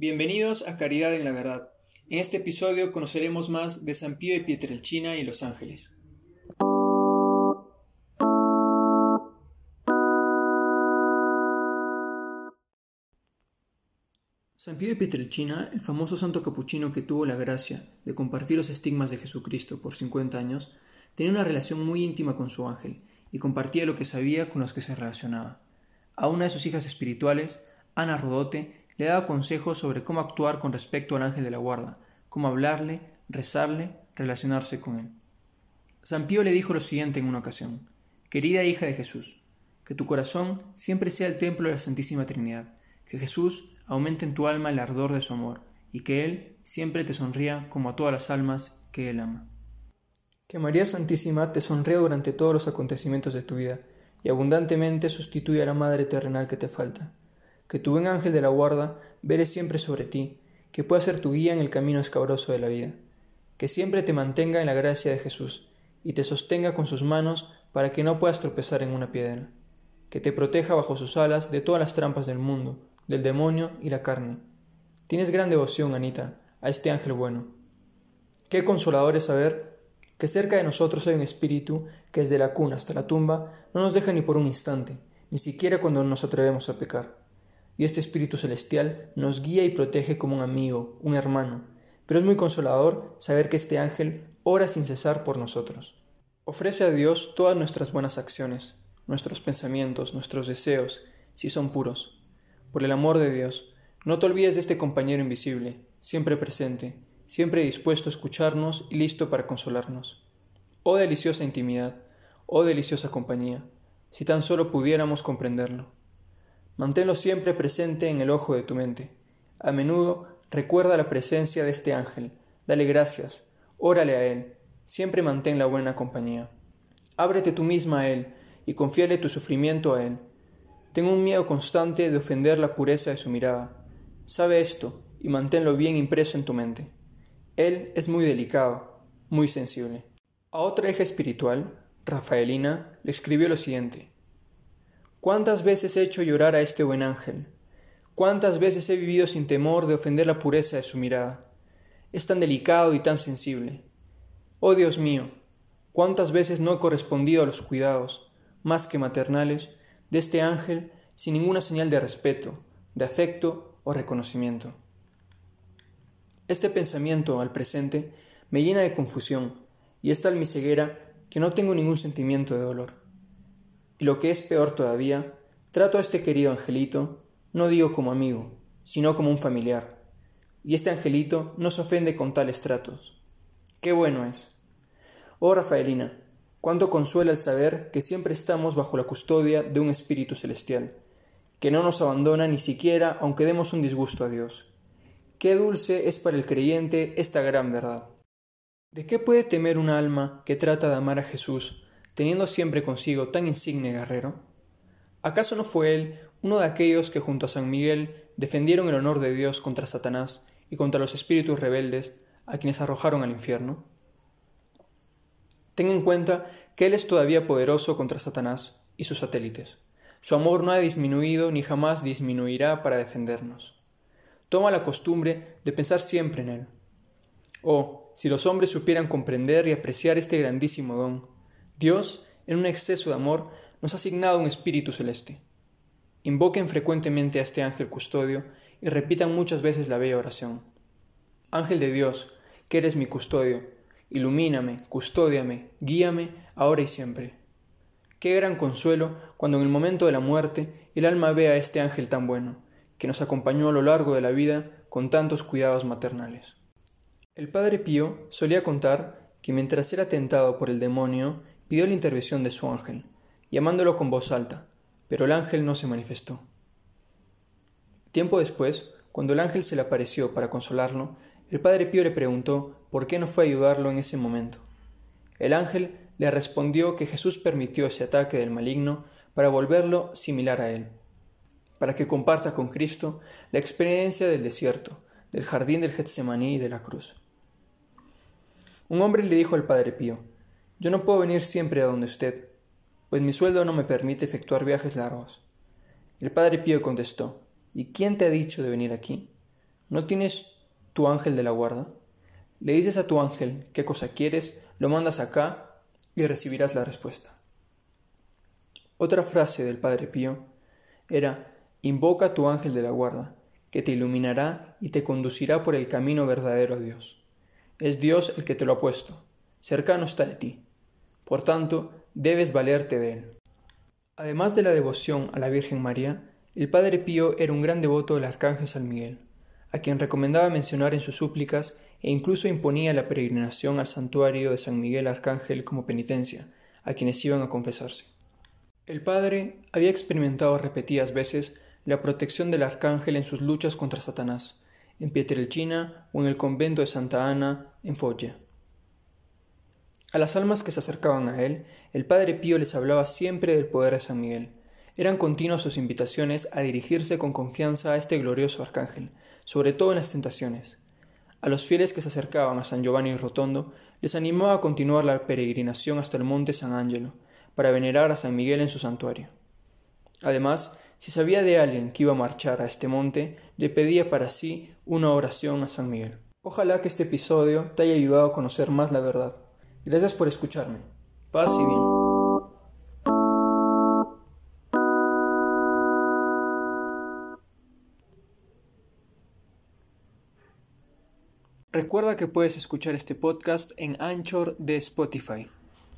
Bienvenidos a Caridad en la Verdad. En este episodio conoceremos más de San Pío de Pietrelcina y Los Ángeles. San Pío de Pietrelcina, el famoso santo capuchino que tuvo la gracia de compartir los estigmas de Jesucristo por 50 años, tenía una relación muy íntima con su ángel y compartía lo que sabía con los que se relacionaba. A una de sus hijas espirituales, Ana Rodote, le daba consejos sobre cómo actuar con respecto al ángel de la guarda, cómo hablarle, rezarle, relacionarse con él. San Pío le dijo lo siguiente en una ocasión Querida hija de Jesús, que tu corazón siempre sea el templo de la Santísima Trinidad, que Jesús aumente en tu alma el ardor de su amor, y que Él siempre te sonría como a todas las almas que Él ama. Que María Santísima te sonría durante todos los acontecimientos de tu vida, y abundantemente sustituya a la Madre terrenal que te falta. Que tu buen ángel de la guarda vele siempre sobre ti, que pueda ser tu guía en el camino escabroso de la vida. Que siempre te mantenga en la gracia de Jesús, y te sostenga con sus manos para que no puedas tropezar en una piedra. Que te proteja bajo sus alas de todas las trampas del mundo, del demonio y la carne. Tienes gran devoción, Anita, a este ángel bueno. Qué consolador es saber que cerca de nosotros hay un espíritu que desde la cuna hasta la tumba no nos deja ni por un instante, ni siquiera cuando nos atrevemos a pecar. Y este espíritu celestial nos guía y protege como un amigo, un hermano, pero es muy consolador saber que este ángel ora sin cesar por nosotros. Ofrece a Dios todas nuestras buenas acciones, nuestros pensamientos, nuestros deseos, si son puros por el amor de Dios, no te olvides de este compañero invisible, siempre presente, siempre dispuesto a escucharnos y listo para consolarnos. Oh deliciosa intimidad, oh deliciosa compañía, si tan solo pudiéramos comprenderlo. Manténlo siempre presente en el ojo de tu mente. A menudo recuerda la presencia de este ángel, dale gracias, órale a él, siempre mantén la buena compañía. Ábrete tú misma a él y confíale tu sufrimiento a él tengo un miedo constante de ofender la pureza de su mirada. Sabe esto y manténlo bien impreso en tu mente. Él es muy delicado, muy sensible. A otra hija espiritual, Rafaelina, le escribió lo siguiente. ¿Cuántas veces he hecho llorar a este buen ángel? ¿Cuántas veces he vivido sin temor de ofender la pureza de su mirada? Es tan delicado y tan sensible. Oh Dios mío, cuántas veces no he correspondido a los cuidados, más que maternales, de este ángel sin ninguna señal de respeto, de afecto o reconocimiento. Este pensamiento al presente me llena de confusión y es tal mi ceguera que no tengo ningún sentimiento de dolor. Y lo que es peor todavía, trato a este querido angelito, no digo como amigo, sino como un familiar. Y este angelito no se ofende con tales tratos. Qué bueno es. Oh Rafaelina, Cuánto consuela el saber que siempre estamos bajo la custodia de un Espíritu Celestial, que no nos abandona ni siquiera aunque demos un disgusto a Dios. Qué dulce es para el creyente esta gran verdad. ¿De qué puede temer un alma que trata de amar a Jesús, teniendo siempre consigo tan insigne guerrero? ¿Acaso no fue él uno de aquellos que junto a San Miguel defendieron el honor de Dios contra Satanás y contra los espíritus rebeldes a quienes arrojaron al infierno? Ten en cuenta que Él es todavía poderoso contra Satanás y sus satélites. Su amor no ha disminuido ni jamás disminuirá para defendernos. Toma la costumbre de pensar siempre en Él. Oh, si los hombres supieran comprender y apreciar este grandísimo don, Dios, en un exceso de amor, nos ha asignado un espíritu celeste. Invoquen frecuentemente a este ángel custodio y repitan muchas veces la bella oración. Ángel de Dios, que eres mi custodio, ilumíname, custódiame, guíame, ahora y siempre. Qué gran consuelo cuando en el momento de la muerte el alma ve a este ángel tan bueno, que nos acompañó a lo largo de la vida con tantos cuidados maternales. El padre Pío solía contar que mientras era tentado por el demonio, pidió la intervención de su ángel, llamándolo con voz alta, pero el ángel no se manifestó. Tiempo después, cuando el ángel se le apareció para consolarlo, el padre Pío le preguntó por qué no fue a ayudarlo en ese momento. El ángel le respondió que Jesús permitió ese ataque del maligno para volverlo similar a él, para que comparta con Cristo la experiencia del desierto, del jardín del Getsemaní y de la cruz. Un hombre le dijo al padre Pío, Yo no puedo venir siempre a donde usted, pues mi sueldo no me permite efectuar viajes largos. El padre Pío contestó, ¿Y quién te ha dicho de venir aquí? ¿no tienes tu ángel de la guarda? Le dices a tu ángel qué cosa quieres, lo mandas acá y recibirás la respuesta. Otra frase del Padre Pío era, invoca a tu ángel de la guarda, que te iluminará y te conducirá por el camino verdadero a Dios. Es Dios el que te lo ha puesto, cercano está de ti. Por tanto, debes valerte de él. Además de la devoción a la Virgen María, el Padre Pío era un gran devoto del Arcángel San Miguel, a quien recomendaba mencionar en sus súplicas e incluso imponía la peregrinación al santuario de San Miguel Arcángel como penitencia a quienes iban a confesarse. El padre había experimentado repetidas veces la protección del arcángel en sus luchas contra Satanás, en Pietrelcina o en el convento de Santa Ana, en Foggia. A las almas que se acercaban a él, el padre Pío les hablaba siempre del poder de San Miguel. Eran continuas sus invitaciones a dirigirse con confianza a este glorioso arcángel, sobre todo en las tentaciones. A los fieles que se acercaban a San Giovanni Rotondo les animaba a continuar la peregrinación hasta el monte San Angelo, para venerar a San Miguel en su santuario. Además, si sabía de alguien que iba a marchar a este monte, le pedía para sí una oración a San Miguel. Ojalá que este episodio te haya ayudado a conocer más la verdad. Gracias por escucharme. Paz y bien. Recuerda que puedes escuchar este podcast en Anchor de Spotify.